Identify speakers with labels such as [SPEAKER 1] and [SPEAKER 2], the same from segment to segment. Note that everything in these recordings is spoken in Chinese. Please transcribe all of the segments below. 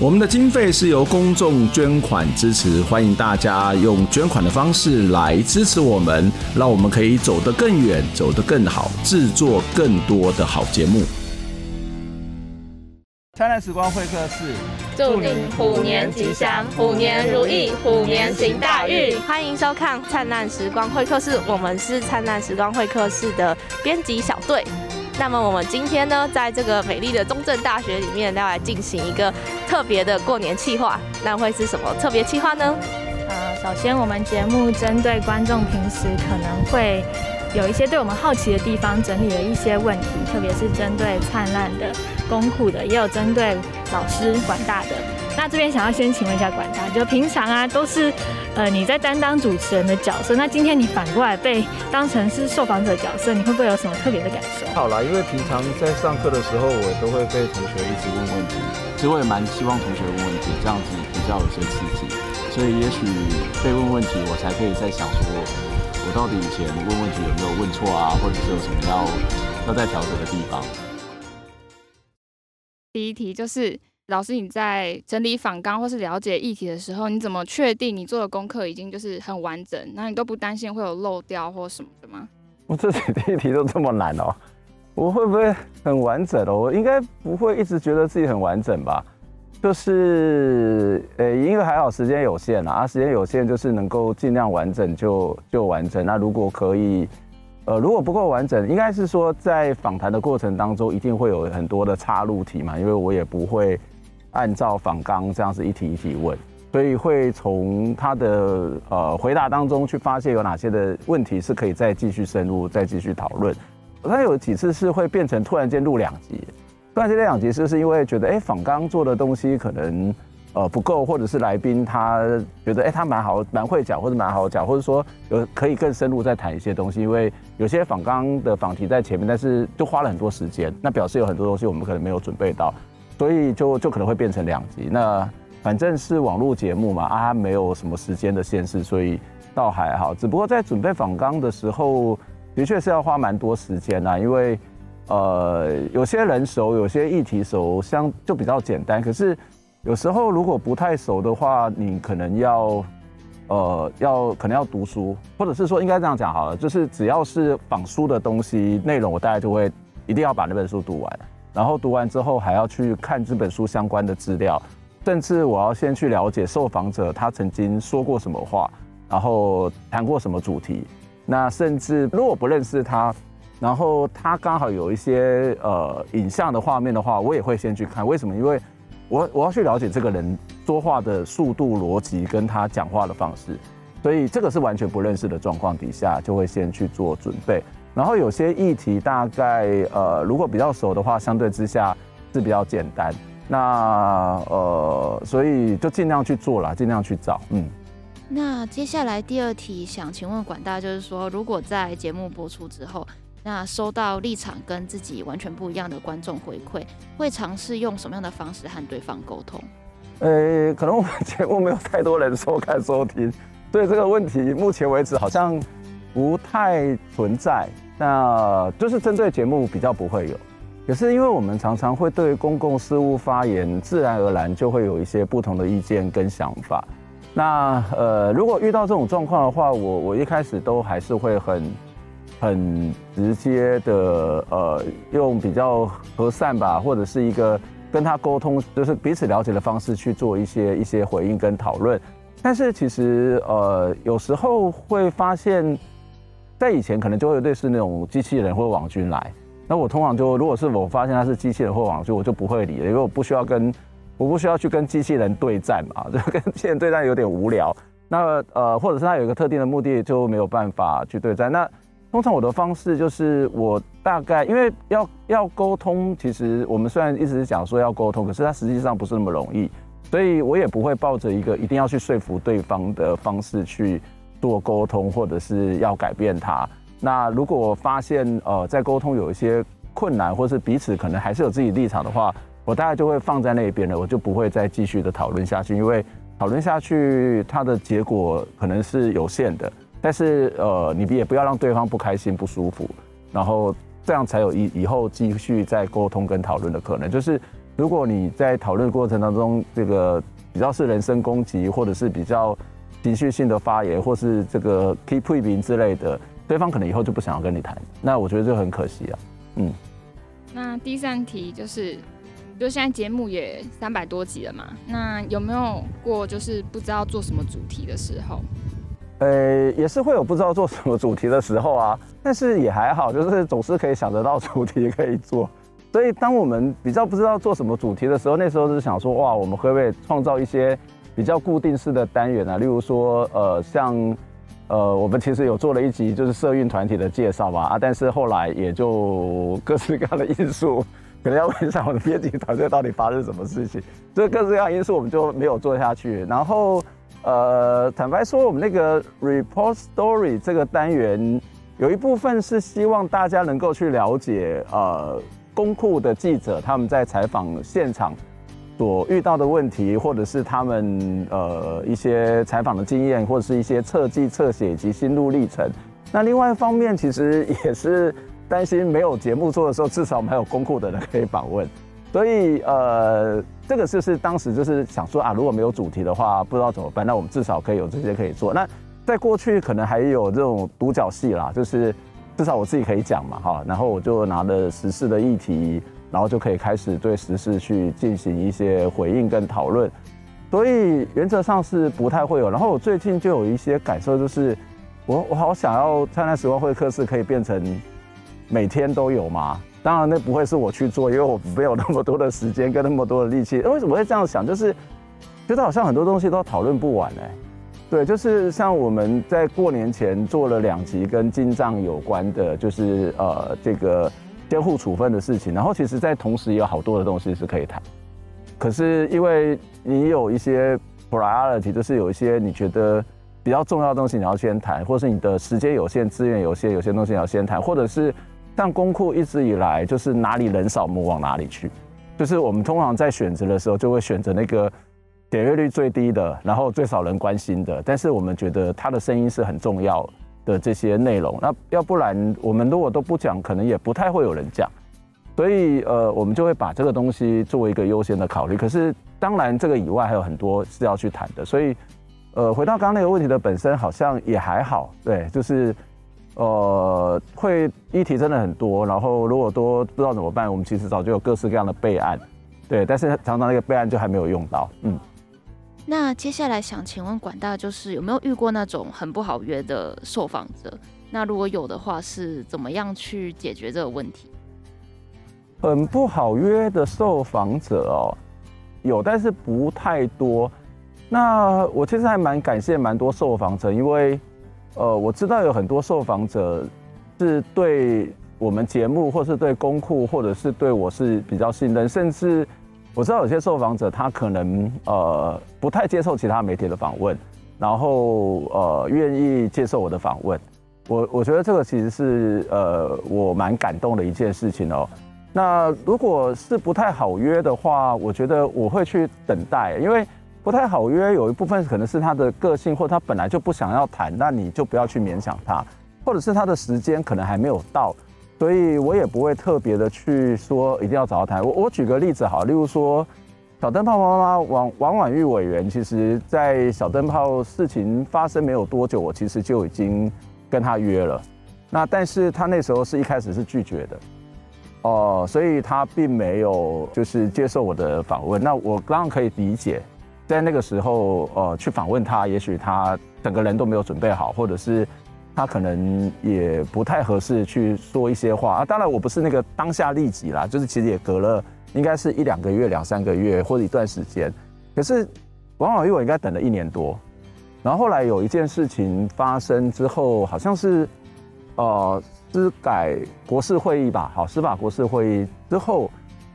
[SPEAKER 1] 我们的经费是由公众捐款支持，欢迎大家用捐款的方式来支持我们，让我们可以走得更远，走得更好，制作更多的好节目。
[SPEAKER 2] 灿烂时光会客室，
[SPEAKER 3] 祝您虎年吉祥，虎年如意，虎年行大运。
[SPEAKER 4] 欢迎收看灿烂时光会客室，我们是灿烂时光会客室的编辑小队。那么我们今天呢，在这个美丽的中正大学里面，要来进行一个特别的过年企划。那会是什么特别企划呢？
[SPEAKER 5] 呃，首先我们节目针对观众平时可能会有一些对我们好奇的地方，整理了一些问题，特别是针对灿烂的、公库的，也有针对老师管大的。那这边想要先请问一下管大，就平常啊都是。呃，你在担当主持人的角色，那今天你反过来被当成是受访者角色，你会不会有什么特别的感受？
[SPEAKER 2] 好啦，因为平常在上课的时候，我都会被同学一直问问题，其实我也蛮希望同学问问题，这样子比较有些刺激，所以也许被问问题，我才可以在想说，我到底以前问问题有没有问错啊，或者是有什么要要再调整的地方。
[SPEAKER 6] 第一题就是。老师，你在整理访纲或是了解议题的时候，你怎么确定你做的功课已经就是很完整？那你都不担心会有漏掉或什么的吗？
[SPEAKER 2] 我自己第一题都这么难哦，我会不会很完整哦？我应该不会一直觉得自己很完整吧？就是，呃、欸，因为还好时间有限啊，时间有限就是能够尽量完整就就完整。那如果可以，呃，如果不够完整，应该是说在访谈的过程当中一定会有很多的插入题嘛，因为我也不会。按照访纲这样子一题一题问，所以会从他的呃回答当中去发现有哪些的问题是可以再继续深入、再继续讨论。他有几次是会变成突然间录两集，突然间这两集是是因为觉得哎访纲做的东西可能呃不够，或者是来宾他觉得哎他蛮好、蛮会讲，或者蛮好讲，或者说有可以更深入再谈一些东西。因为有些访纲的访题在前面，但是就花了很多时间，那表示有很多东西我们可能没有准备到。所以就就可能会变成两集。那反正是网络节目嘛，啊，没有什么时间的限制，所以倒还好。只不过在准备访纲的时候，的确是要花蛮多时间呐，因为呃，有些人熟，有些议题熟，相就比较简单。可是有时候如果不太熟的话，你可能要呃要可能要读书，或者是说应该这样讲好了，就是只要是访书的东西内容，我大概就会一定要把那本书读完。然后读完之后，还要去看这本书相关的资料，甚至我要先去了解受访者他曾经说过什么话，然后谈过什么主题。那甚至如果不认识他，然后他刚好有一些呃影像的画面的话，我也会先去看。为什么？因为我我要去了解这个人说话的速度、逻辑跟他讲话的方式，所以这个是完全不认识的状况底下，就会先去做准备。然后有些议题大概呃，如果比较熟的话，相对之下是比较简单。那呃，所以就尽量去做啦，尽量去找。嗯。
[SPEAKER 7] 那接下来第二题想请问管大，就是说，如果在节目播出之后，那收到立场跟自己完全不一样的观众回馈，会尝试用什么样的方式和对方沟通？
[SPEAKER 2] 呃，可能我们节目没有太多人收看收听，所以这个问题目前为止好像不太存在。那就是针对节目比较不会有，可是因为我们常常会对公共事务发言，自然而然就会有一些不同的意见跟想法。那呃，如果遇到这种状况的话，我我一开始都还是会很很直接的呃，用比较和善吧，或者是一个跟他沟通，就是彼此了解的方式去做一些一些回应跟讨论。但是其实呃，有时候会发现。在以前可能就会类似那种机器人或网军来，那我通常就如果是我发现他是机器人或网军，我就不会理了，因为我不需要跟我不需要去跟机器人对战嘛，就跟机器人对战有点无聊。那呃，或者是他有一个特定的目的，就没有办法去对战。那通常我的方式就是我大概因为要要沟通，其实我们虽然一直讲说要沟通，可是它实际上不是那么容易，所以我也不会抱着一个一定要去说服对方的方式去。做沟通，或者是要改变它。那如果发现呃在沟通有一些困难，或是彼此可能还是有自己立场的话，我大概就会放在那边了，我就不会再继续的讨论下去，因为讨论下去它的结果可能是有限的。但是呃，你也不要让对方不开心、不舒服，然后这样才有以以后继续再沟通跟讨论的可能。就是如果你在讨论过程当中，这个比较是人身攻击，或者是比较情绪性的发言，或是这个 keep 批评之类的，对方可能以后就不想要跟你谈。那我觉得这很可惜啊。嗯。
[SPEAKER 6] 那第三题就是，就现在节目也三百多集了嘛，那有没有过就是不知道做什么主题的时候？
[SPEAKER 2] 呃，也是会有不知道做什么主题的时候啊，但是也还好，就是总是可以想得到主题可以做。所以当我们比较不知道做什么主题的时候，那时候就是想说，哇，我们会不会创造一些比较固定式的单元啊？例如说，呃，像呃，我们其实有做了一集就是社运团体的介绍嘛，啊，但是后来也就各式各样的因素，可能要问一下我的编辑团队到底发生什么事情，所以各式各样因素我们就没有做下去，然后。呃，坦白说，我们那个 report story 这个单元，有一部分是希望大家能够去了解，呃，公库的记者他们在采访现场所遇到的问题，或者是他们呃一些采访的经验，或者是一些侧记侧写以及心路历程。那另外一方面，其实也是担心没有节目做的时候，至少没有公库的人可以访问。所以呃，这个就是当时就是想说啊，如果没有主题的话，不知道怎么办。那我们至少可以有这些可以做。那在过去可能还有这种独角戏啦，就是至少我自己可以讲嘛哈。然后我就拿了时事的议题，然后就可以开始对时事去进行一些回应跟讨论。所以原则上是不太会有。然后我最近就有一些感受，就是我我好想要灿烂时光会客室可以变成每天都有吗？当然，那不会是我去做，因为我没有那么多的时间跟那么多的力气。为什么会这样想？就是觉得好像很多东西都讨论不完哎。对，就是像我们在过年前做了两集跟进藏有关的，就是呃这个监护处分的事情。然后其实，在同时也有好多的东西是可以谈。可是因为你有一些 priority，就是有一些你觉得比较重要的东西你要先谈，或是你的时间有限、资源有限，有些东西你要先谈，或者是。但公库一直以来就是哪里人少，我们往哪里去。就是我们通常在选择的时候，就会选择那个点阅率最低的，然后最少人关心的。但是我们觉得他的声音是很重要的这些内容。那要不然我们如果都不讲，可能也不太会有人讲。所以呃，我们就会把这个东西作为一个优先的考虑。可是当然这个以外还有很多是要去谈的。所以呃，回到刚刚那个问题的本身，好像也还好。对，就是。呃，会议题真的很多，然后如果多不知道怎么办，我们其实早就有各式各样的备案，对，但是常常那个备案就还没有用到，嗯。
[SPEAKER 7] 那接下来想请问管大，就是有没有遇过那种很不好约的受访者？那如果有的话，是怎么样去解决这个问题？
[SPEAKER 2] 很不好约的受访者哦，有，但是不太多。那我其实还蛮感谢蛮多受访者，因为。呃，我知道有很多受访者是对我们节目，或是对公库，或者是对我是比较信任，甚至我知道有些受访者他可能呃不太接受其他媒体的访问，然后呃愿意接受我的访问。我我觉得这个其实是呃我蛮感动的一件事情哦。那如果是不太好约的话，我觉得我会去等待，因为。不太好约，有一部分可能是他的个性，或他本来就不想要谈，那你就不要去勉强他，或者是他的时间可能还没有到，所以我也不会特别的去说一定要找他谈。我我举个例子好，例如说小灯泡妈妈王王婉玉委员，其实在小灯泡事情发生没有多久，我其实就已经跟他约了，那但是他那时候是一开始是拒绝的，哦、所以他并没有就是接受我的访问，那我当然可以理解。在那个时候，呃，去访问他，也许他整个人都没有准备好，或者是他可能也不太合适去说一些话啊。当然，我不是那个当下立即啦，就是其实也隔了应该是一两个月、两三个月或者一段时间。可是王婉諭我应该等了一年多，然后后来有一件事情发生之后，好像是呃司改国事会议吧，好，司法国事会议之后。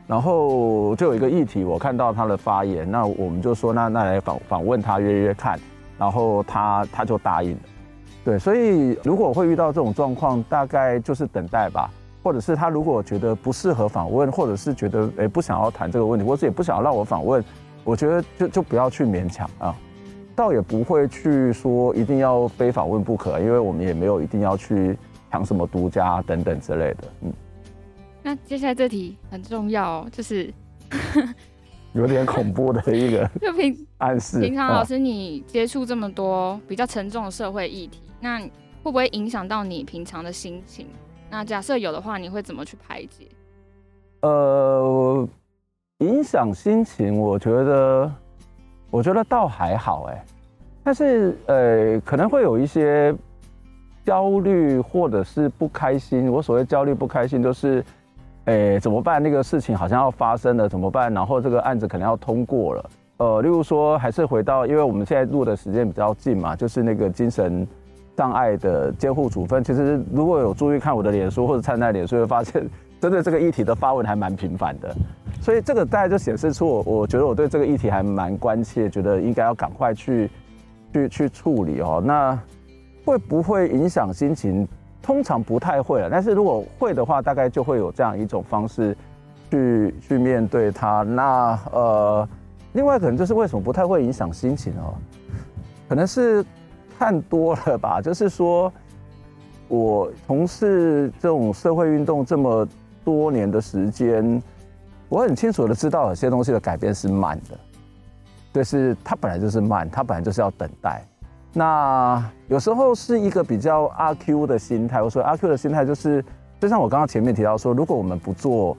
[SPEAKER 2] 然后就有一个议题，我看到他的发言，那我们就说，那那来访访问他约约看，然后他他就答应了。对，所以如果会遇到这种状况，大概就是等待吧，或者是他如果觉得不适合访问，或者是觉得诶不想要谈这个问题，或者也不想要让我访问，我觉得就就不要去勉强啊，倒也不会去说一定要非访问不可，因为我们也没有一定要去抢什么独家等等之类的。嗯，
[SPEAKER 6] 那接下来这题很重要，就是。
[SPEAKER 2] 有点恐怖的一个
[SPEAKER 6] 就平
[SPEAKER 2] 暗示。
[SPEAKER 6] 平常老师，你接触这么多比较沉重的社会议题，那会不会影响到你平常的心情？那假设有的话，你会怎么去排解？
[SPEAKER 2] 呃，影响心情，我觉得，我觉得倒还好哎，但是呃，可能会有一些焦虑或者是不开心。我所谓焦虑不开心，就是。哎，怎么办？那个事情好像要发生了，怎么办？然后这个案子可能要通过了。呃，例如说，还是回到，因为我们现在录的时间比较近嘛，就是那个精神障碍的监护处分。其实如果有注意看我的脸书或者参在脸书，会发现针对这个议题的发文还蛮频繁的。所以这个大概就显示出我，我觉得我对这个议题还蛮关切，觉得应该要赶快去去去处理哦。那会不会影响心情？通常不太会了，但是如果会的话，大概就会有这样一种方式去去面对它。那呃，另外可能就是为什么不太会影响心情哦？可能是看多了吧。就是说，我从事这种社会运动这么多年的时间，我很清楚的知道有些东西的改变是慢的，就是它本来就是慢，它本来就是要等待。那有时候是一个比较阿 Q 的心态。我说阿 Q 的心态就是，就像我刚刚前面提到说，如果我们不做，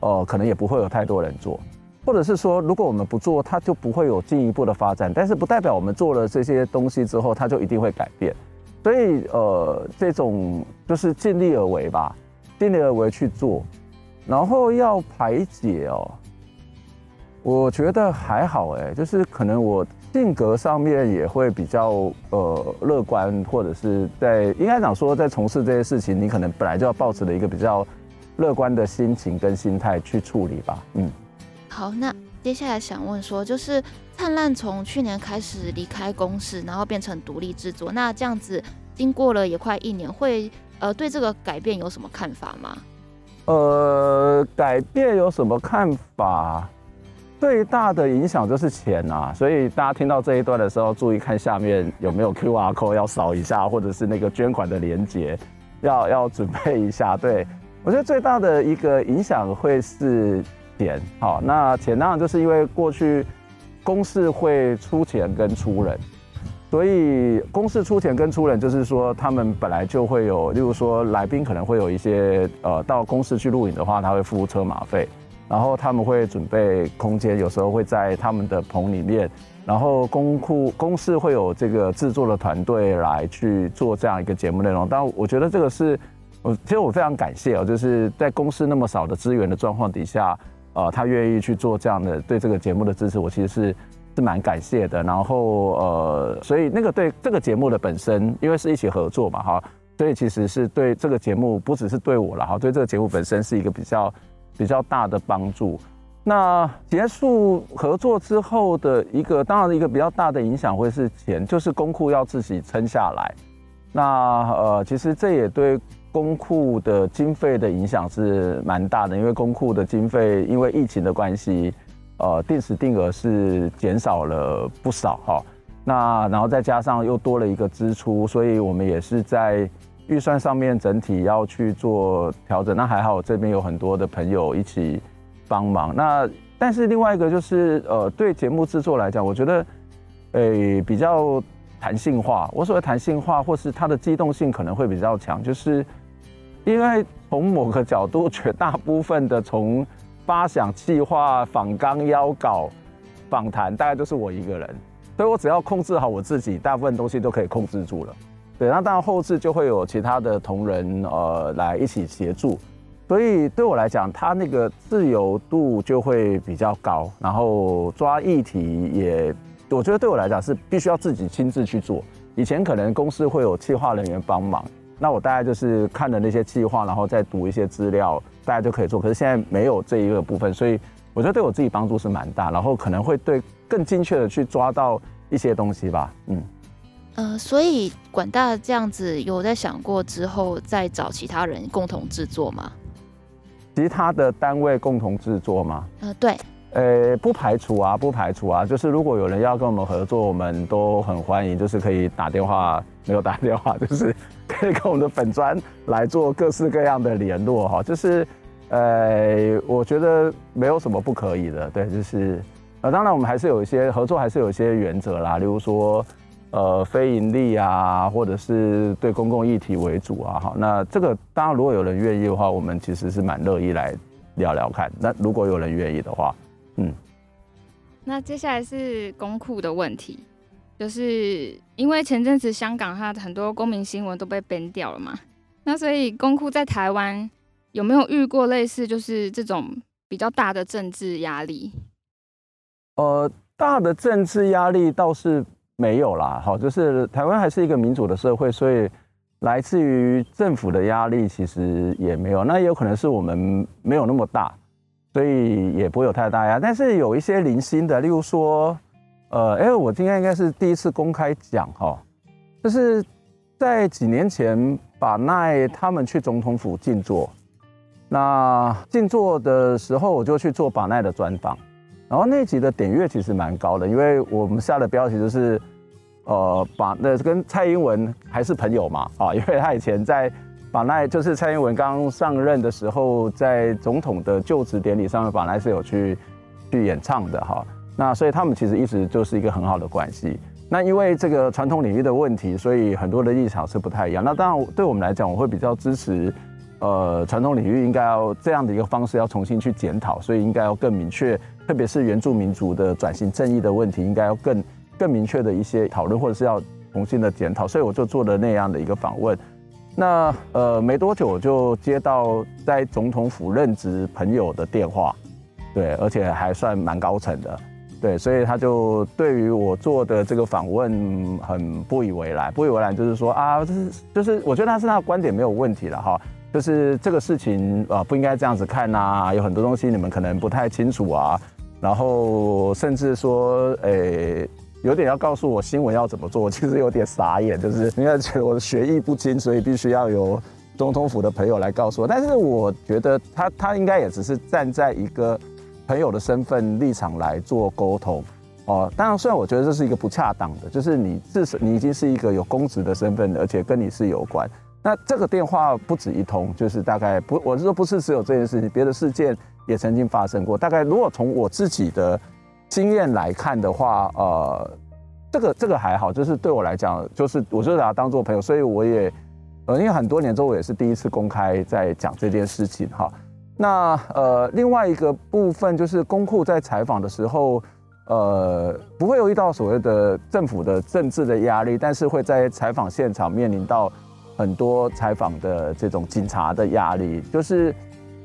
[SPEAKER 2] 呃，可能也不会有太多人做，或者是说，如果我们不做，它就不会有进一步的发展。但是不代表我们做了这些东西之后，它就一定会改变。所以，呃，这种就是尽力而为吧，尽力而为去做，然后要排解哦。我觉得还好哎，就是可能我。性格上面也会比较呃乐观，或者是在应该讲说，在从事这些事情，你可能本来就要抱持的一个比较乐观的心情跟心态去处理吧。嗯，
[SPEAKER 7] 好，那接下来想问说，就是灿烂从去年开始离开公司，然后变成独立制作，那这样子经过了也快一年，会呃对这个改变有什么看法吗？
[SPEAKER 2] 呃，改变有什么看法？最大的影响就是钱啊，所以大家听到这一段的时候，注意看下面有没有 QR code 要扫一下，或者是那个捐款的连接，要要准备一下。对，我觉得最大的一个影响会是钱。好，那钱当然就是因为过去公视会出钱跟出人，所以公视出钱跟出人，就是说他们本来就会有，例如说来宾可能会有一些呃到公司去录影的话，他会付车马费。然后他们会准备空间，有时候会在他们的棚里面。然后公库公司会有这个制作的团队来去做这样一个节目内容。但我觉得这个是，我其实我非常感谢哦，就是在公司那么少的资源的状况底下，呃，他愿意去做这样的对这个节目的支持，我其实是是蛮感谢的。然后呃，所以那个对这个节目的本身，因为是一起合作嘛哈，所以其实是对这个节目不只是对我了哈，对这个节目本身是一个比较。比较大的帮助。那结束合作之后的一个，当然一个比较大的影响会是钱，就是公库要自己撑下来。那呃，其实这也对公库的经费的影响是蛮大的，因为公库的经费因为疫情的关系，呃，定时定额是减少了不少哈。那然后再加上又多了一个支出，所以我们也是在。预算上面整体要去做调整，那还好，这边有很多的朋友一起帮忙。那但是另外一个就是，呃，对节目制作来讲，我觉得，诶、比较弹性化。我所谓弹性化，或是它的机动性可能会比较强，就是因为从某个角度，绝大部分的从发想、计划、访纲、邀稿、访谈，大概都是我一个人，所以我只要控制好我自己，大部分东西都可以控制住了。对，那当然后置就会有其他的同仁呃来一起协助，所以对我来讲，他那个自由度就会比较高，然后抓议题也，我觉得对我来讲是必须要自己亲自去做。以前可能公司会有企划人员帮忙，那我大概就是看了那些企划，然后再读一些资料，大家就可以做。可是现在没有这一个部分，所以我觉得对我自己帮助是蛮大，然后可能会对更精确的去抓到一些东西吧，嗯。
[SPEAKER 7] 呃，所以管大这样子有在想过之后再找其他人共同制作吗？
[SPEAKER 2] 其他的单位共同制作吗？
[SPEAKER 7] 呃，对。
[SPEAKER 2] 呃，不排除啊，不排除啊，就是如果有人要跟我们合作，我们都很欢迎，就是可以打电话，没有打电话，就是可以跟我们的粉砖来做各式各样的联络哈，就是呃，我觉得没有什么不可以的，对，就是呃，当然我们还是有一些合作，还是有一些原则啦，例如说呃，非盈利啊，或者是对公共议题为主啊，哈，那这个当然如果有人愿意的话，我们其实是蛮乐意来聊聊看，那如果有人愿意的话。嗯，
[SPEAKER 6] 那接下来是公库的问题，就是因为前阵子香港它很多公民新闻都被 ban 掉了嘛，那所以公库在台湾有没有遇过类似就是这种比较大的政治压力？
[SPEAKER 2] 呃，大的政治压力倒是没有啦，好，就是台湾还是一个民主的社会，所以来自于政府的压力其实也没有，那也有可能是我们没有那么大。所以也不会有太大呀，但是有一些零星的，例如说，呃，哎，我今天应该是第一次公开讲哈，就是在几年前，把奈他们去总统府静坐，那静坐的时候，我就去做把奈的专访，然后那集的点阅其实蛮高的，因为我们下的标题就是，呃，把那跟蔡英文还是朋友嘛，啊，因为他以前在。把奈就是蔡英文刚上任的时候，在总统的就职典礼上面，巴奈是有去去演唱的哈。那所以他们其实一直就是一个很好的关系。那因为这个传统领域的问题，所以很多的立场是不太一样。那当然对我们来讲，我会比较支持，呃，传统领域应该要这样的一个方式要重新去检讨，所以应该要更明确，特别是原住民族的转型正义的问题，应该要更更明确的一些讨论，或者是要重新的检讨。所以我就做了那样的一个访问。那呃，没多久我就接到在总统府任职朋友的电话，对，而且还算蛮高层的，对，所以他就对于我做的这个访问很不以为然，不以为然就是说啊，就是就是，我觉得他是他的观点没有问题了哈，就是这个事情啊不应该这样子看呐，有很多东西你们可能不太清楚啊，然后甚至说诶。有点要告诉我新闻要怎么做，其实有点傻眼，就是因为觉得我的学艺不精，所以必须要由总统府的朋友来告诉我。但是我觉得他他应该也只是站在一个朋友的身份立场来做沟通哦。当然，虽然我觉得这是一个不恰当的，就是你至少你已经是一个有公职的身份，而且跟你是有关。那这个电话不止一通，就是大概不，我是说不是只有这件事情，别的事件也曾经发生过。大概如果从我自己的。经验来看的话，呃，这个这个还好，就是对我来讲，就是我就把他当做朋友，所以我也，呃，因为很多年之后我也是第一次公开在讲这件事情哈。那呃，另外一个部分就是公库在采访的时候，呃，不会有遇到所谓的政府的政治的压力，但是会在采访现场面临到很多采访的这种警察的压力，就是。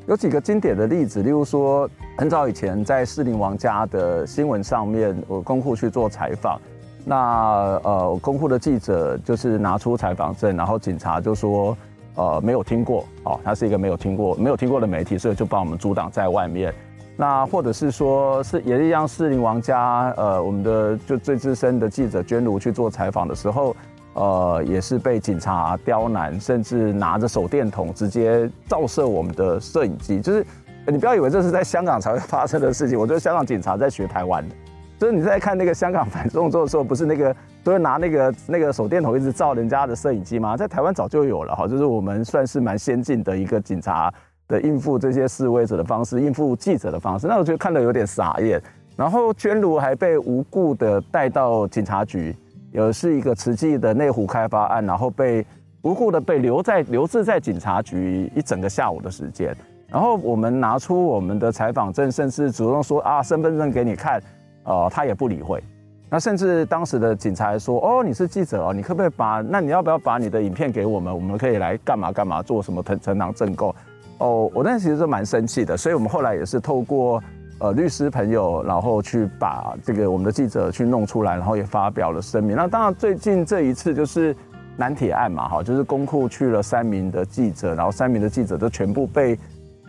[SPEAKER 2] 有几个经典的例子，例如说，很早以前在士林王家的新闻上面，我公库去做采访，那呃，公库的记者就是拿出采访证，然后警察就说，呃，没有听过，哦，他是一个没有听过、没有听过的媒体，所以就把我们阻挡在外面。那或者是说，是也是一样，士林王家，呃，我们的就最资深的记者娟如去做采访的时候。呃，也是被警察刁难，甚至拿着手电筒直接照射我们的摄影机。就是你不要以为这是在香港才会发生的事情，我觉得香港警察在学台湾的。就是你在看那个香港反送中的时候，不是那个都会拿那个那个手电筒一直照人家的摄影机吗？在台湾早就有了哈，就是我们算是蛮先进的一个警察的应付这些示威者的方式，应付记者的方式。那我觉得看得有点傻眼。然后娟如还被无故的带到警察局。有是一个慈济的内湖开发案，然后被无故的被留在留置在警察局一整个下午的时间，然后我们拿出我们的采访证，甚至主动说啊身份证给你看，呃他也不理会，那甚至当时的警察还说哦你是记者哦，你可不可以把那你要不要把你的影片给我们，我们可以来干嘛干嘛做什么呈呈堂证供哦，我那其实是蛮生气的，所以我们后来也是透过。呃，律师朋友，然后去把这个我们的记者去弄出来，然后也发表了声明。那当然，最近这一次就是南铁案嘛，哈，就是公库去了三名的记者，然后三名的记者都全部被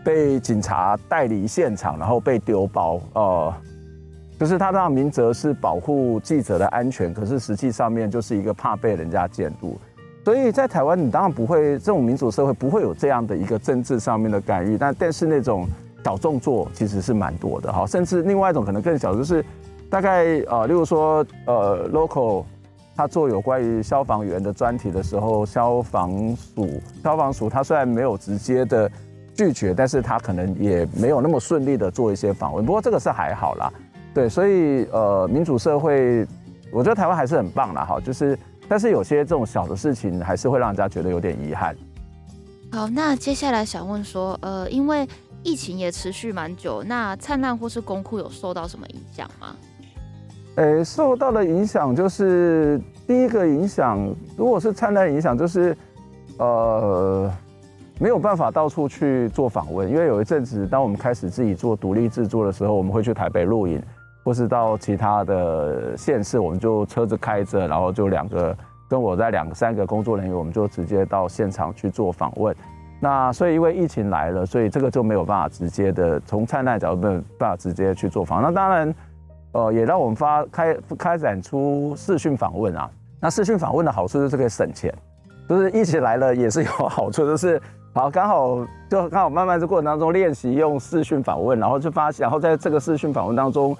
[SPEAKER 2] 被警察带离现场，然后被丢包。呃，就是他让明哲是保护记者的安全，可是实际上面就是一个怕被人家监督。所以在台湾，你当然不会这种民主社会不会有这样的一个政治上面的干预，但但是那种小动作其实是蛮多的哈，甚至另外一种可能更小，就是大概呃，例如说呃，local 他做有关于消防员的专题的时候，消防署消防署他虽然没有直接的拒绝，但是他可能也没有那么顺利的做一些访问。不过这个是还好啦，对，所以呃，民主社会，我觉得台湾还是很棒啦哈，就是。但是有些这种小的事情，还是会让人家觉得有点遗憾。
[SPEAKER 7] 好，那接下来想问说，呃，因为疫情也持续蛮久，那灿烂或是公库有受到什么影响吗？
[SPEAKER 2] 诶，受到的影响就是第一个影响，如果是灿烂影响，就是呃没有办法到处去做访问，因为有一阵子，当我们开始自己做独立制作的时候，我们会去台北录影。或是到其他的县市，我们就车子开着，然后就两个跟我在两个三个工作人员，我们就直接到现场去做访问。那所以因为疫情来了，所以这个就没有办法直接的从灿烂角度没有办法直接去做访。那当然，呃，也让我们发开开展出视讯访问啊。那视讯访问的好处就是可以省钱，就是疫情来了也是有好处，就是好刚好就刚好慢慢这过程当中练习用视讯访问，然后就发现，然后在这个视讯访问当中。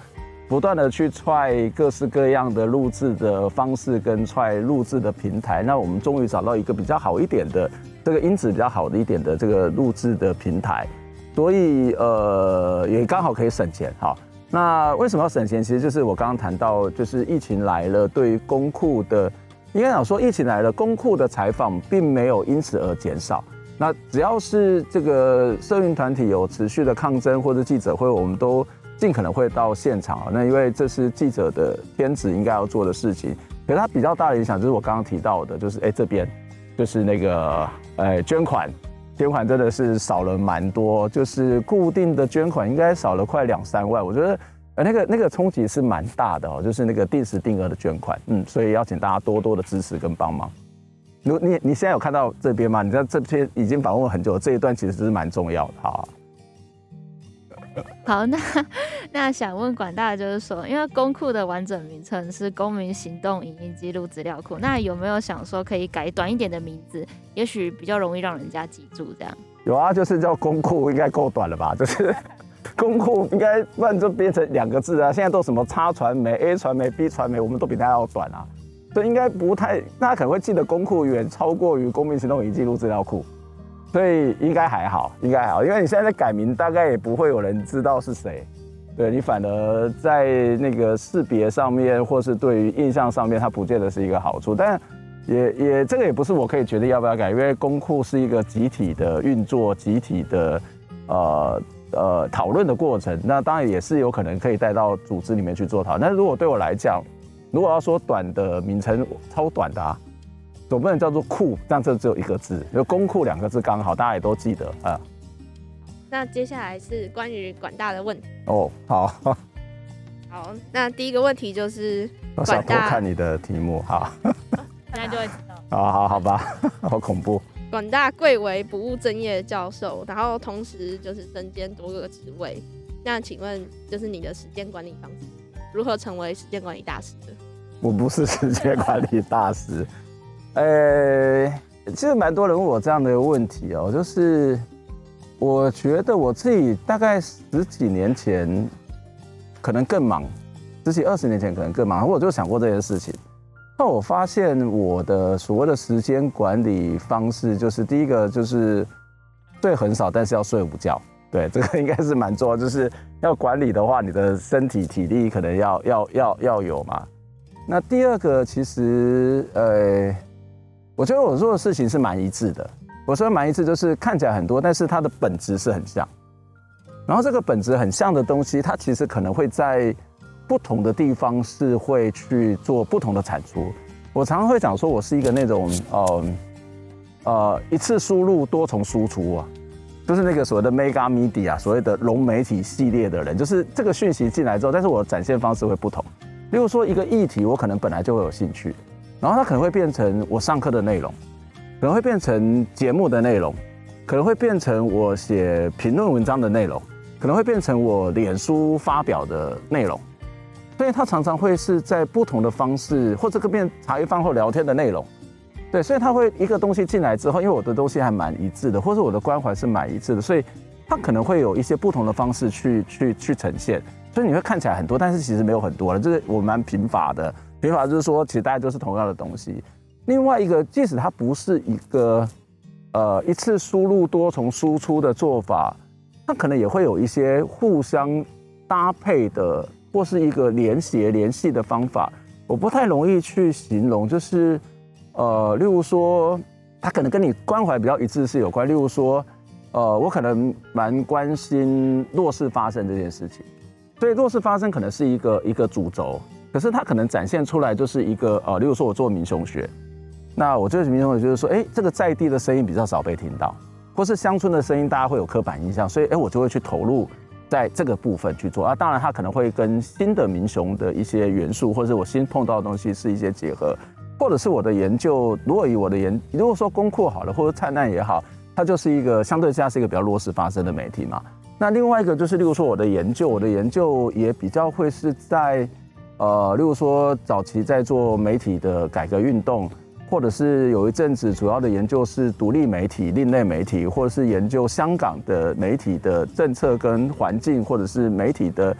[SPEAKER 2] 不断的去踹各式各样的录制的方式跟踹录制的平台，那我们终于找到一个比较好一点的这个音质比较好的一点的这个录制的平台，所以呃也刚好可以省钱哈。那为什么要省钱？其实就是我刚刚谈到，就是疫情来了，对于公库的应该讲说疫情来了，公库的采访并没有因此而减少。那只要是这个社运团体有持续的抗争或者记者会，我们都。尽可能会到现场啊，那因为这是记者的天职应该要做的事情。可是它比较大的影响就是我刚刚提到的，就是哎这边就是那个哎捐款，捐款真的是少了蛮多，就是固定的捐款应该少了快两三万。我觉得呃那个那个冲击是蛮大的哦，就是那个定时定额的捐款，嗯，所以邀请大家多多的支持跟帮忙。如你你现在有看到这边吗？你知道这边已经访问很久，这一段其实是蛮重要的，好。
[SPEAKER 7] 好，那那想问管大的，就是说，因为公库的完整名称是公民行动影音记录资料库，那有没有想说可以改短一点的名字，也许比较容易让人家记住这样？
[SPEAKER 2] 有啊，就是叫公库，应该够短了吧？就是 公库应该不然就变成两个字啊。现在都什么叉传媒、A 传媒、B 传媒，我们都比它要短啊，所以应该不太，大家可能会记得公库远超过于公民行动影音记录资料库。所以应该还好，应该还好，因为你现在在改名，大概也不会有人知道是谁。对，你反而在那个识别上面，或是对于印象上面，它不见得是一个好处。但也也这个也不是我可以决定要不要改，因为公库是一个集体的运作，集体的呃呃讨论的过程。那当然也是有可能可以带到组织里面去做讨论。但是如果对我来讲，如果要说短的名称，超短的啊。总不能叫做库，这样这只有一个字，就公库两个字刚好，大家也都记得啊。
[SPEAKER 4] 那接下来是关于管大的问题
[SPEAKER 2] 哦，好，
[SPEAKER 4] 好，那第一个问题就是管大，
[SPEAKER 2] 我想多看你的题目，好，
[SPEAKER 4] 大家就会知道，
[SPEAKER 2] 好好好吧，好恐怖。
[SPEAKER 4] 管大贵为不务正业教授，然后同时就是身兼多个职位，那请问就是你的时间管理方式如何成为时间管理大师的？
[SPEAKER 2] 我不是时间管理大师。呃、其实蛮多人问我这样的问题哦，就是我觉得我自己大概十几年前可能更忙，十几二十年前可能更忙，我就想过这件事情。那我发现我的所谓的时间管理方式，就是第一个就是睡很少，但是要睡午觉。对，这个应该是蛮重要，就是要管理的话，你的身体体力可能要要要要有嘛。那第二个其实呃。我觉得我做的事情是蛮一致的。我说蛮一致，就是看起来很多，但是它的本质是很像。然后这个本质很像的东西，它其实可能会在不同的地方是会去做不同的产出。我常常会讲说，我是一个那种呃呃一次输入多重输出啊，就是那个所谓的 mega media，所谓的融媒体系列的人，就是这个讯息进来之后，但是我展现方式会不同。例如说一个议题，我可能本来就会有兴趣。然后它可能会变成我上课的内容，可能会变成节目的内容，可能会变成我写评论文章的内容，可能会变成我脸书发表的内容。所以他常常会是在不同的方式，或者跟别人茶余饭后聊天的内容。对，所以他会一个东西进来之后，因为我的东西还蛮一致的，或者我的关怀是蛮一致的，所以他可能会有一些不同的方式去去去呈现。所以你会看起来很多，但是其实没有很多了，就是我蛮贫乏的。贫乏就是说，其实大家都是同样的东西。另外一个，即使它不是一个呃一次输入多重输出的做法，它可能也会有一些互相搭配的，或是一个联系联系的方法。我不太容易去形容，就是呃，例如说，它可能跟你关怀比较一致是有关。例如说，呃，我可能蛮关心弱势发生这件事情，所以弱势发生可能是一个一个主轴，可是它可能展现出来就是一个呃，例如说我做民雄学。那我这个民雄学就是说，哎，这个在地的声音比较少被听到，或是乡村的声音，大家会有刻板印象，所以哎，我就会去投入在这个部分去做啊。当然，它可能会跟新的民雄的一些元素，或者是我新碰到的东西是一些结合，或者是我的研究。如果以我的研，如果说公库好了，或者灿烂也好，它就是一个相对下是一个比较弱势发声的媒体嘛。那另外一个就是，例如说我的研究，我的研究也比较会是在呃，例如说早期在做媒体的改革运动。或者是有一阵子主要的研究是独立媒体、另类媒体，或者是研究香港的媒体的政策跟环境，或者是媒体的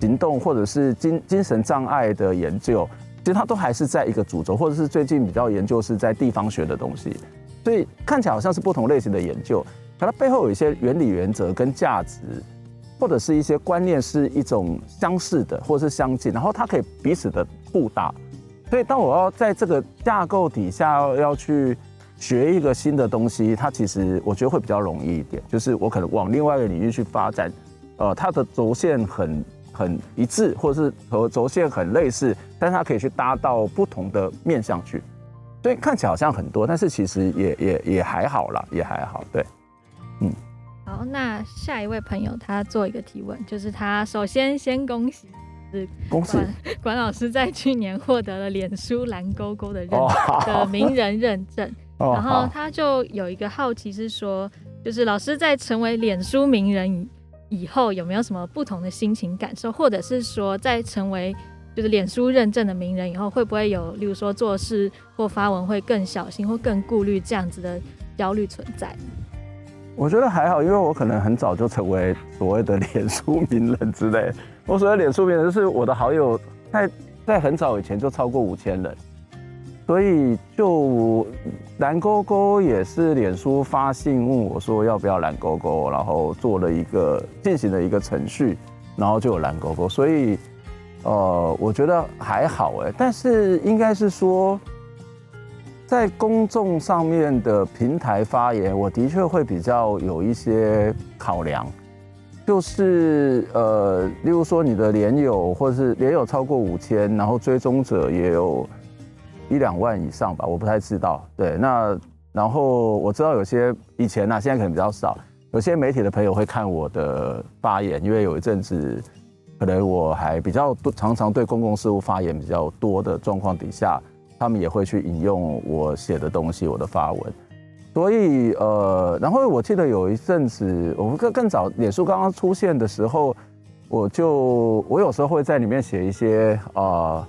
[SPEAKER 2] 行动，或者是精精神障碍的研究，其实它都还是在一个主轴，或者是最近比较研究是在地方学的东西，所以看起来好像是不同类型的研究，可它背后有一些原理、原则跟价值，或者是一些观念是一种相似的，或者是相近，然后它可以彼此的互打。所以，当我要在这个架构底下要去学一个新的东西，它其实我觉得会比较容易一点。就是我可能往另外一个领域去发展，呃，它的轴线很很一致，或者是和轴线很类似，但是它可以去搭到不同的面向去。所以看起来好像很多，但是其实也也也还好啦，也还好。对，
[SPEAKER 5] 好，那下一位朋友他做一个提问，就是他首先先恭喜。是
[SPEAKER 2] 恭喜
[SPEAKER 5] 管老师在去年获得了脸书蓝勾勾的认 的名人认证，然后他就有一个好奇是说，就是老师在成为脸书名人以后，有没有什么不同的心情感受，或者是说在成为就是脸书认证的名人以后，会不会有例如说做事或发文会更小心或更顾虑这样子的焦虑存在？
[SPEAKER 2] 我觉得还好，因为我可能很早就成为所谓的脸书名人之类。我所谓脸书名人，就是我的好友在在很早以前就超过五千人，所以就蓝勾勾也是脸书发信问我说要不要蓝勾勾，然后做了一个进行了一个程序，然后就有蓝勾勾。所以呃，我觉得还好哎，但是应该是说。在公众上面的平台发言，我的确会比较有一些考量，就是呃，例如说你的连友或者是连友超过五千，然后追踪者也有一两万以上吧，我不太知道。对，那然后我知道有些以前呢、啊，现在可能比较少，有些媒体的朋友会看我的发言，因为有一阵子可能我还比较多，常常对公共事务发言比较多的状况底下。他们也会去引用我写的东西，我的发文，所以呃，然后我记得有一阵子，我们更更早，脸书刚刚出现的时候，我就我有时候会在里面写一些啊、呃、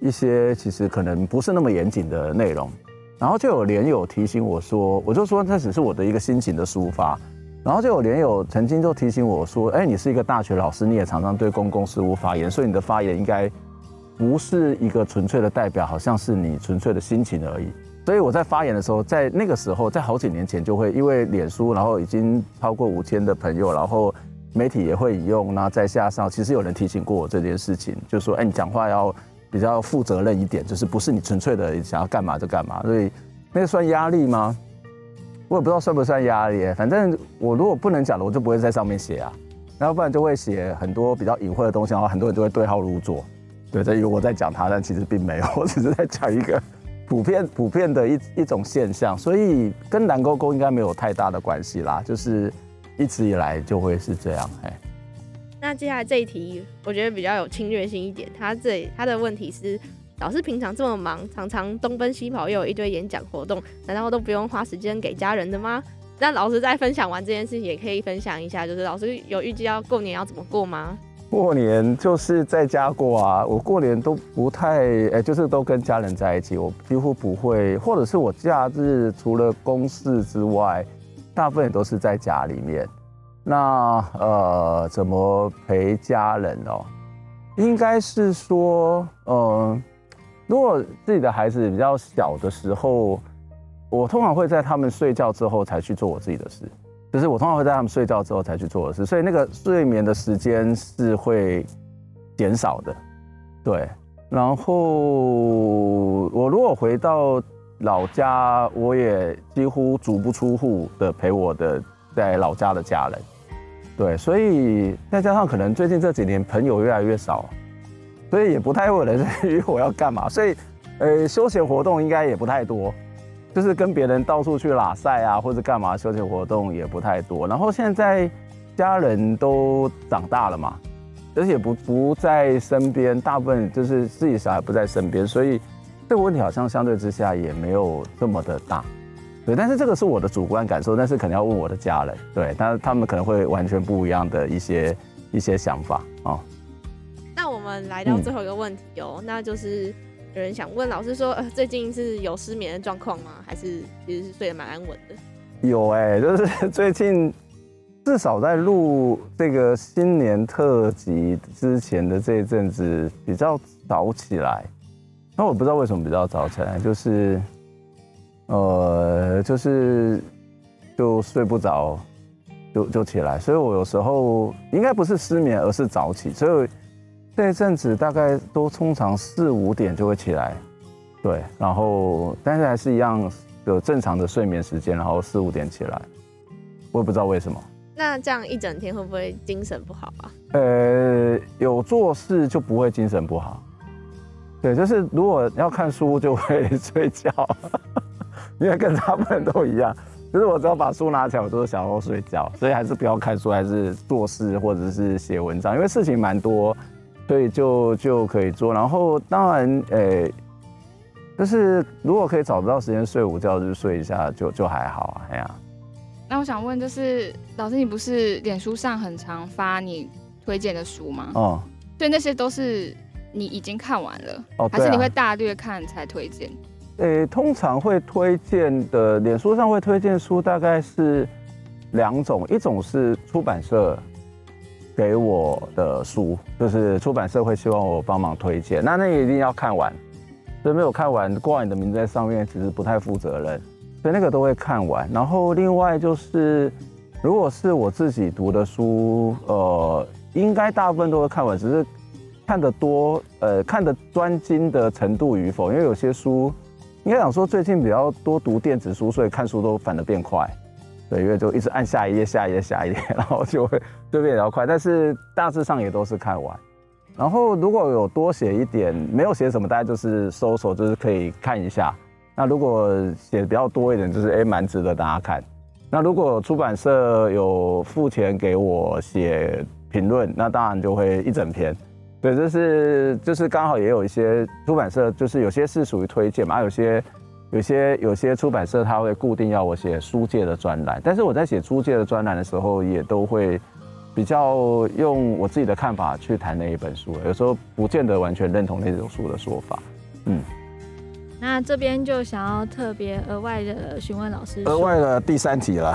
[SPEAKER 2] 一些其实可能不是那么严谨的内容，然后就有连友提醒我说，我就说那只是我的一个心情的抒发，然后就有连友曾经就提醒我说，哎，你是一个大学老师，你也常常对公共事务发言，所以你的发言应该。不是一个纯粹的代表，好像是你纯粹的心情而已。所以我在发言的时候，在那个时候，在好几年前就会因为脸书，然后已经超过五千的朋友，然后媒体也会引用，然后再加上，其实有人提醒过我这件事情，就说，哎，你讲话要比较负责任一点，就是不是你纯粹的想要干嘛就干嘛。所以那个算压力吗？我也不知道算不算压力。反正我如果不能讲的，我就不会在上面写啊。然后不然就会写很多比较隐晦的东西，然后很多人就会对号入座。对，这以为我在讲他，但其实并没有，我只是在讲一个普遍普遍的一一种现象，所以跟蓝勾勾应该没有太大的关系啦，就是一直以来就会是这样。哎，
[SPEAKER 4] 那接下来这一题，我觉得比较有侵略性一点。他这他的问题是，老师平常这么忙，常常东奔西跑，又有一堆演讲活动，难道都不用花时间给家人的吗？那老师在分享完这件事情，也可以分享一下，就是老师有预计要过年要怎么过吗？
[SPEAKER 2] 过年就是在家过啊，我过年都不太哎，就是都跟家人在一起，我几乎不会，或者是我假日除了公事之外，大部分都是在家里面。那呃，怎么陪家人哦？应该是说，呃，如果自己的孩子比较小的时候，我通常会在他们睡觉之后才去做我自己的事。就是我通常会在他们睡觉之后才去做的事，所以那个睡眠的时间是会减少的，对。然后我如果回到老家，我也几乎足不出户的陪我的在老家的家人，对。所以再加上可能最近这几年朋友越来越少，所以也不太会有人 约我要干嘛，所以呃休闲活动应该也不太多。就是跟别人到处去拉赛啊，或者干嘛休闲活动也不太多。然后现在家人都长大了嘛，而且不不在身边，大部分就是自己小孩不在身边，所以这个问题好像相对之下也没有这么的大。对，但是这个是我的主观感受，但是可能要问我的家人，对，但是他们可能会完全不一样的一些一些想法啊。
[SPEAKER 4] 那我们来到最后一个问题哦，嗯、那就是。有人想问老师说，呃，最近是有失眠的状况吗？还是其实是睡得蛮安稳的？
[SPEAKER 2] 有哎、就是最近至少在录这个新年特辑之前的这一阵子比较早起来，那我不知道为什么比较早起来，就是呃，就是就睡不着，就就起来，所以我有时候应该不是失眠，而是早起，所以。这一阵子大概都通常四五点就会起来，对，然后但是还是一样有正常的睡眠时间，然后四五点起来，我也不知道为什么。
[SPEAKER 4] 那这样一整天会不会精神不好啊？
[SPEAKER 2] 呃，有做事就不会精神不好，对，就是如果要看书就会 睡觉，因为跟他们都一样，就是我只要把书拿起来，我都是想要睡觉，所以还是不要看书，还是做事或者是写文章，因为事情蛮多。所以就就可以做，然后当然，诶、欸，就是如果可以找得到时间睡午觉，就睡一下就就还好啊，哎呀。
[SPEAKER 6] 那我想问，就是老师，你不是脸书上很常发你推荐的书吗？
[SPEAKER 2] 哦，
[SPEAKER 6] 对，那些都是你已经看完了，哦，还是你会大略看才推荐？诶、
[SPEAKER 2] 欸，通常会推荐的，脸书上会推荐书大概是两种，一种是出版社。给我的书就是出版社会希望我帮忙推荐，那那个一定要看完，所以没有看完挂你的名字在上面，其实不太负责任，所以那个都会看完。然后另外就是，如果是我自己读的书，呃，应该大部分都会看完，只是看得多，呃，看得专精的程度与否，因为有些书，应该讲说最近比较多读电子书，所以看书都反而变快。对，因为就一直按下一页、下一页、下一页，然后就会就变得比较快。但是大致上也都是看完。然后如果有多写一点，没有写什么，大家就是搜索，就是可以看一下。那如果写的比较多一点，就是哎，蛮值得大家看。那如果出版社有付钱给我写评论，那当然就会一整篇。对，就是就是刚好也有一些出版社，就是有些是属于推荐嘛，有些。有些有些出版社他会固定要我写书界的专栏，但是我在写书界的专栏的时候，也都会比较用我自己的看法去谈那一本书，有时候不见得完全认同那种书的说法。嗯，
[SPEAKER 5] 那这边就想要特别额外的询问老师，
[SPEAKER 2] 额外的第三题了，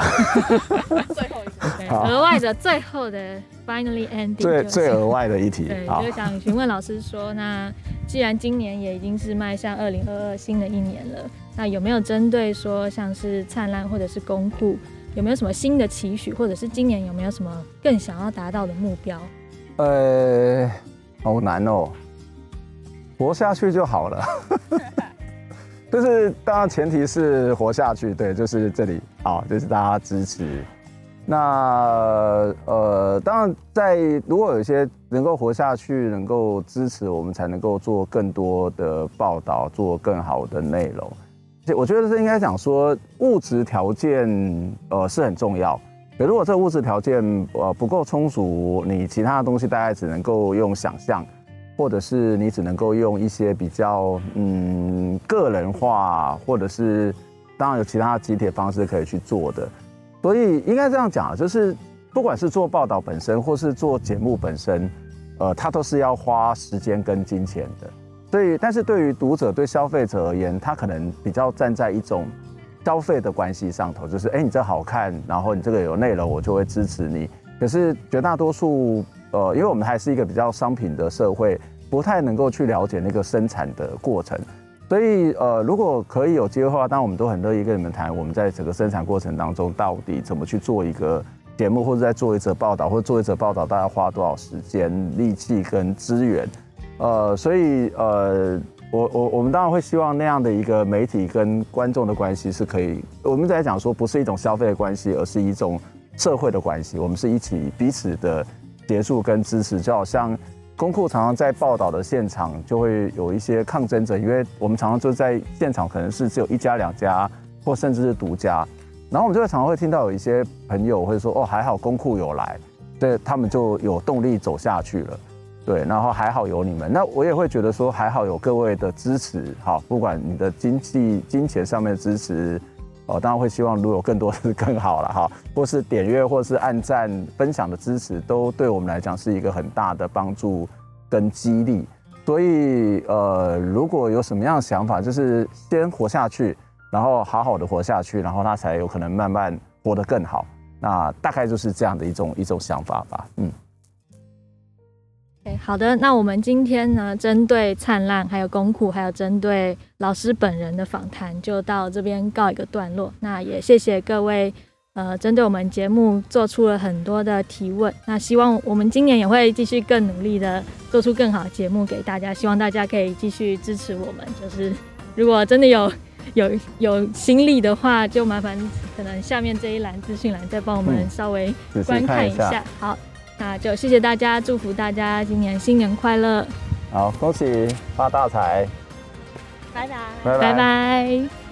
[SPEAKER 5] 最后一题，额外的最后的 finally ending，
[SPEAKER 2] 最最额外的一题，
[SPEAKER 5] 对，就想询问老师说，那既然今年也已经是迈向二零二二新的一年了。那有没有针对说像是灿烂或者是公库，有没有什么新的期许，或者是今年有没有什么更想要达到的目标？
[SPEAKER 2] 呃，好难哦，活下去就好了。就是当然前提是活下去，对，就是这里好，就是大家支持。那呃，当然在如果有一些能够活下去，能够支持我们，才能够做更多的报道，做更好的内容。我觉得是应该讲说物质条件呃是很重要，可如果这个物质条件呃不够充足，你其他的东西大概只能够用想象，或者是你只能够用一些比较嗯个人化，或者是当然有其他的集体方式可以去做的，所以应该这样讲，就是不管是做报道本身，或是做节目本身，呃，它都是要花时间跟金钱的。所以，但是对于读者、对消费者而言，他可能比较站在一种消费的关系上头，就是，哎，你这好看，然后你这个有内容，我就会支持你。可是绝大多数，呃，因为我们还是一个比较商品的社会，不太能够去了解那个生产的过程。所以，呃，如果可以有机会的话，当然我们都很乐意跟你们谈，我们在整个生产过程当中到底怎么去做一个节目，或者在做一则报道，或者做一则报道，大概花多少时间、力气跟资源。呃，所以，呃，我我我们当然会希望那样的一个媒体跟观众的关系是可以，我们在讲说不是一种消费的关系，而是一种社会的关系。我们是一起彼此的协助跟支持，就好像。公库常常在报道的现场就会有一些抗争者，因为我们常常就在现场，可能是只有一家、两家，或甚至是独家。然后我们就会常常会听到有一些朋友会说：“哦，还好公库有来，对他们就有动力走下去了。”对，然后还好有你们。那我也会觉得说，还好有各位的支持，好，不管你的经济、金钱上面的支持。哦，当然会希望如果有更多是 更好了哈，或是点阅，或是按赞、分享的支持，都对我们来讲是一个很大的帮助跟激励。所以，呃，如果有什么样的想法，就是先活下去，然后好好的活下去，然后他才有可能慢慢活得更好。那大概就是这样的一种一种想法吧，嗯。
[SPEAKER 5] 好的，那我们今天呢，针对灿烂，还有公库，还有针对老师本人的访谈，就到这边告一个段落。那也谢谢各位，呃，针对我们节目做出了很多的提问。那希望我们今年也会继续更努力的做出更好的节目给大家。希望大家可以继续支持我们。就是如果真的有有有心力的话，就麻烦可能下面这一栏资讯栏再帮我们稍微观看一下。嗯，一下好。那就谢谢大家，祝福大家今年新年快乐！
[SPEAKER 2] 好，恭喜发大财！
[SPEAKER 5] 拜拜，拜拜。拜拜。